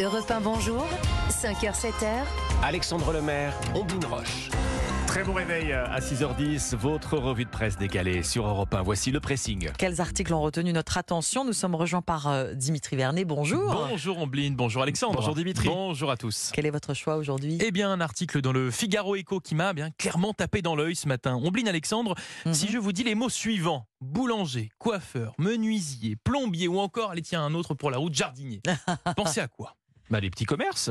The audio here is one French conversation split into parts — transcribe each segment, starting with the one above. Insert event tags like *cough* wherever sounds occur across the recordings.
Europe 1, bonjour. 5h, 7h. Alexandre Lemaire, Ondine Roche. Très bon réveil à 6h10, votre revue de presse décalée sur Europe 1. Voici le pressing. Quels articles ont retenu notre attention? Nous sommes rejoints par euh, Dimitri Vernet. Bonjour. Bonjour Ombline, bonjour Alexandre. Bonjour Dimitri. Bonjour à tous. Quel est votre choix aujourd'hui? Eh bien, un article dans le Figaro Echo qui m'a bien clairement tapé dans l'œil ce matin. Ombline Alexandre, Mhm. si je vous dis les mots suivants boulanger, coiffeur, menuisier, plombier ou encore, allez tiens, un autre pour la route, jardinier. *laughs* Pensez à quoi? Bah, les petits commerces.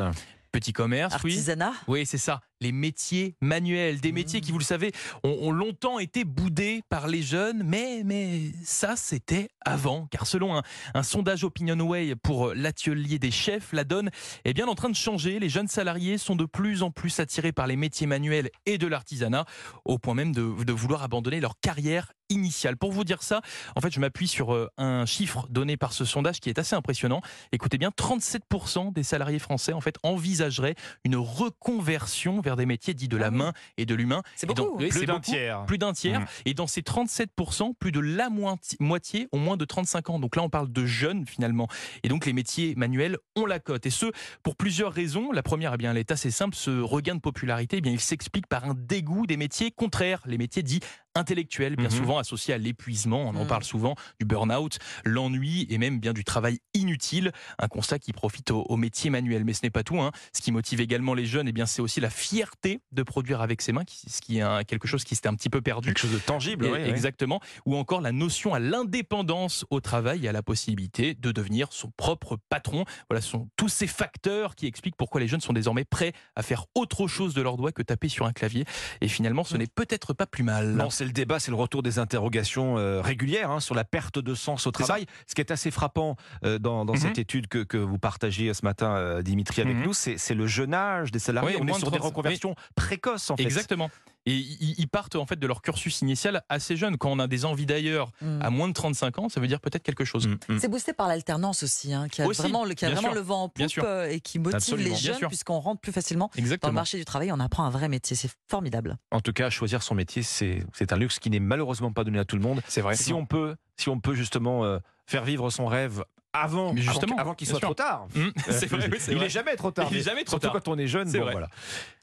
Petit commerce, oui. Artisanat Oui, c'est ça. Les métiers manuels, des métiers qui, vous le savez, ont, longtemps été boudés par les jeunes, mais, mais ça, c'était avant. Car selon un, un sondage OpinionWay pour l'atelier des chefs, la donne est bien en train de changer. Les jeunes salariés sont de plus en plus attirés par les métiers manuels et de l'artisanat, au point même de, de vouloir abandonner leur carrière initiale. Pour vous dire ça, en fait, je m'appuie sur euh, un chiffre donné par ce sondage qui est assez impressionnant. Écoutez bien, 37% des salariés français, en fait, envisageraient une reconversion vers des métiers dits de la Ah main et de l'humain. C'est Et donc, beaucoup. oui, Plus d'un tiers. Plus d'un tiers. Mhm. Et dans ces 37%, plus de la moiti- moitié ont moins de 35 ans. Donc là, on parle de jeunes finalement. Et donc les métiers manuels ont la cote. Et ce, pour plusieurs raisons. La première, eh bien, elle est assez simple. Ce regain de popularité, eh bien, il s'explique par un dégoût des métiers contraires, les métiers dits intellectuels, bien Mhm. souvent associés à l'épuisement. On en Mhm. parle souvent du burn-out, l'ennui et même bien du travail inutile. Un constat qui profite aux, aux métiers manuels. Mais ce n'est pas tout. hein. Ce qui motive également les jeunes, eh bien, c'est aussi la fierté de produire avec ses mains, ce qui est quelque chose qui s'était un petit peu perdu. Quelque chose de tangible, Et- oui, oui. Exactement. Ou encore la notion à l'indépendance au travail et à la possibilité de devenir son propre patron. Voilà, ce sont tous ces facteurs qui expliquent pourquoi les jeunes sont désormais prêts à faire autre chose de leurs doigts que taper sur un clavier. Et finalement, ce n'est peut-être pas plus mal. Non, c'est le débat, c'est le retour des interrogations euh, régulières hein, sur la perte de sens au travail. Ce qui est assez frappant euh, dans, dans Mhm. cette étude que, que vous partagez ce matin, euh, Dimitri, avec Mhm. nous, c'est le jeune âge des salariés. Oui, On est sur des 35, reconversions précoces, en fait. Exactement. Et ils partent en fait de leur cursus initial assez jeunes. Quand on a des envies d'ailleurs Hmm. à moins de 35 ans, ça veut dire peut-être quelque chose. Mm, mm. C'est boosté par l'alternance aussi, hein, qui a Aussi, vraiment, le, qui a bien vraiment sûr. le vent en poupe euh, et qui motive Absolument. les jeunes puisqu'on rentre plus facilement dans le Exactement. marché du travail. On apprend un vrai métier. C'est formidable. En tout cas, choisir son métier, c'est c'est un luxe qui n'est malheureusement pas donné à tout le monde. C'est vrai. si on peut, si on peut justement euh, faire vivre son rêve avant, Mais justement, avant qu'il soit sûr. trop tard. Mm, *laughs* c'est vrai, oui, c'est Il vrai. est jamais trop tard. Il est mais jamais trop surtout tard. quand on est jeune. C'est bon, vrai. voilà.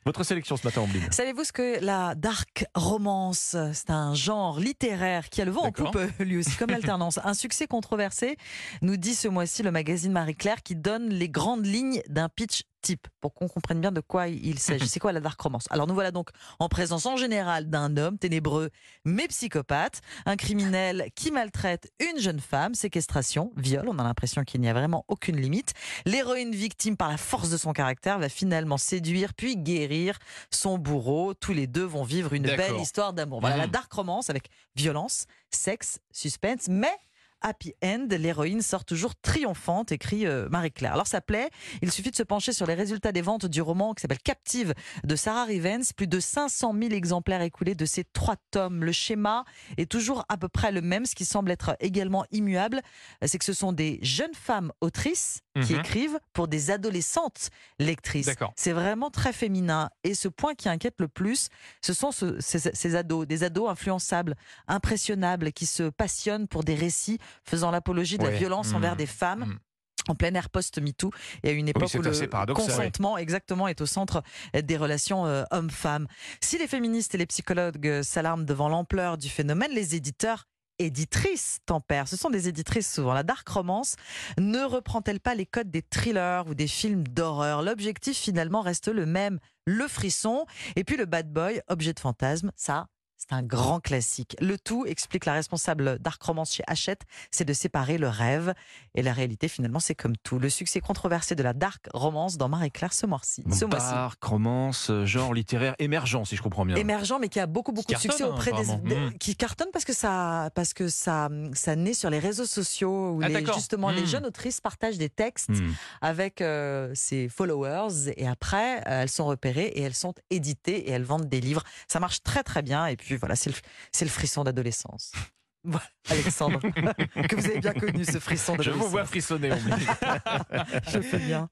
Votre sélection ce matin, Ombline. Savez-vous ce que la dark romance, c'est un genre littéraire qui a le vent en poupe lui aussi, comme *laughs* l'alternance. Un succès controversé, nous dit ce mois-ci le magazine Marie-Claire qui donne les grandes lignes d'un pitch type pour qu'on comprenne bien de quoi il s'agit. *laughs* C'est quoi la dark romance? Alors nous voilà donc en présence en général d'un homme ténébreux mais psychopathe, un criminel qui maltraite une jeune femme, séquestration, viol, on a l'impression qu'il n'y a vraiment aucune limite. L'héroïne victime par la force de son caractère va finalement séduire puis guérir son bourreau. Tous les deux vont vivre une belle histoire d'amour. Voilà la Mhm. dark romance avec violence, sexe, suspense, mais happy end, l'héroïne sort toujours triomphante, écrit euh, Marie-Claire. Alors ça plaît, il suffit de se pencher sur les résultats des ventes du roman qui s'appelle Captive de Sarah Rivens, plus de 500 000 exemplaires écoulés de ces trois tomes. Le schéma est toujours à peu près le même, ce qui semble être également immuable, c'est que ce sont des jeunes femmes autrices qui Mhm. écrivent pour des adolescentes lectrices. C'est vraiment très féminin. Et ce point qui inquiète le plus, ce sont ce- ces, ces ados, des ados influençables, impressionnables, qui se passionnent pour des récits faisant l'apologie de la violence Mmh. envers des femmes. Mmh. En plein air post-MeToo et à une époque où le consentement exactement est au centre des relations euh, hommes-femmes. Si les féministes et les psychologues euh, s'alarment devant l'ampleur du phénomène, les éditeurs éditrices tempèrent. Ce sont des éditrices souvent. La dark romance ne reprend-elle pas les codes des thrillers ou des films d'horreur? L'objectif finalement reste le même, le frisson. Et puis le bad boy, objet de fantasme, ça, c'est un grand classique. Le tout, explique la responsable Dark Romance chez Hachette, c'est de séparer le rêve et la réalité. Finalement, c'est comme tout. Le succès controversé de la Dark Romance dans Marie-Claire ce mois-ci. Ce. Dark, romance, euh, genre littéraire émergent, si je comprends bien. Émergent, mais qui a beaucoup beaucoup de succès hein, auprès des, apparemment. des- Mm. qui cartonne parce que ça parce que ça ça naît sur les réseaux sociaux où Ah, les- justement les Mm. jeunes autrices partagent des textes Hmm. avec euh, ses followers et après euh, elles sont repérées et elles sont éditées et elles vendent des livres. Ça marche très très bien et puis voilà c'est le c'est le frisson d'adolescence. *laughs* Voilà, Alexandre, *laughs* que vous avez bien connu ce frisson Je d'adolescence. vous vois frissonner. *laughs* Je fais bien.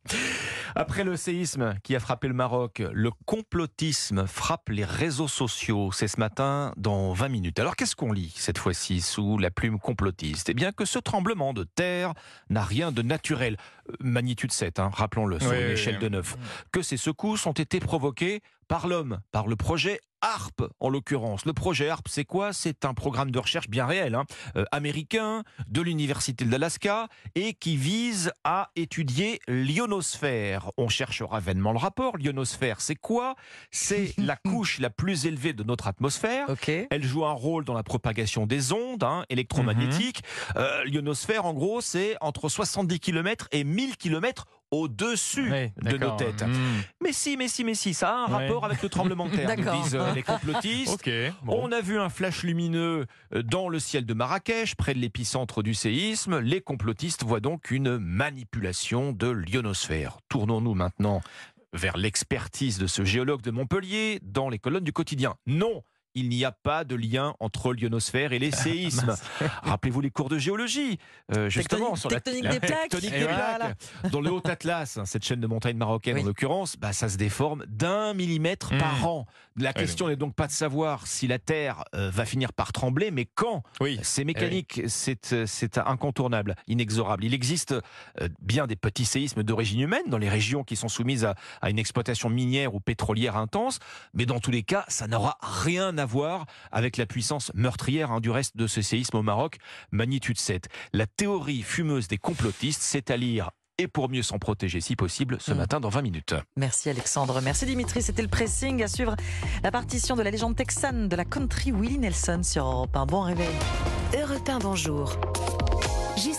Après le séisme qui a frappé le Maroc, le complotisme frappe les réseaux sociaux. C'est ce matin dans 20 minutes. Alors qu'est-ce qu'on lit cette fois-ci sous la plume complotiste? Eh bien que ce tremblement de terre n'a rien de naturel. Magnitude 7, hein, rappelons-le, sur Oui, une oui, échelle oui. de 9, que ces secousses ont été provoquées par l'homme, par le projet HARP en l'occurrence. Le projet HARP, c'est quoi? C'est un programme de recherche bien réel, hein, euh, américain, de l'Université de l'Alaska, et qui vise à étudier l'ionosphère. On cherchera vainement le rapport. L'ionosphère, c'est quoi? C'est *laughs* la couche la plus élevée de notre atmosphère. Elle joue un rôle dans la propagation des ondes hein, électromagnétiques. Euh, L'ionosphère, en gros, c'est entre 70 km et 1000 km au-dessus Oui, de nos têtes. Hmm. Mais si, mais si, mais si, ça a un rapport avec le tremblement de terre, *laughs* nous D'accord. disent euh, les complotistes. *laughs* Bon. On a vu un flash lumineux euh, dans le ciel de Marrakech, près de l'épicentre du séisme. Les complotistes voient donc une manipulation de l'ionosphère. Tournons-nous maintenant vers l'expertise de ce géologue de Montpellier dans les colonnes du quotidien. Non il n'y a pas de lien entre l'ionosphère et les *laughs* séismes. *laughs* Rappelez-vous les cours de géologie, euh, justement Tectonique- sur la, tectonique des plaques. tectonique Et des voilà. plaques. Dans le Haut Atlas, hein, cette chaîne de montagnes marocaines Oui. en l'occurrence, bah, ça se déforme d'un millimètre Mmh. par an. La Ouais, question n'est donc pas de savoir si la Terre euh, va finir par trembler, mais quand. Oui. C'est mécanique, c'est euh, c'est incontournable, inexorable. Il existe euh, bien des petits séismes d'origine humaine dans les régions qui sont soumises à, à une exploitation minière ou pétrolière intense, mais dans tous les cas, ça n'aura rien à voir avec la puissance meurtrière hein, du reste de ce séisme au Maroc, magnitude 7. La théorie fumeuse des complotistes, c'est à lire et pour mieux s'en protéger si possible ce Mm. matin dans 20 minutes. Merci Alexandre. Merci Dimitri. C'était le pressing à suivre la partition de la légende texane de la country Willie Nelson sur Europe 1. Bon réveil. Europe 1, bonjour.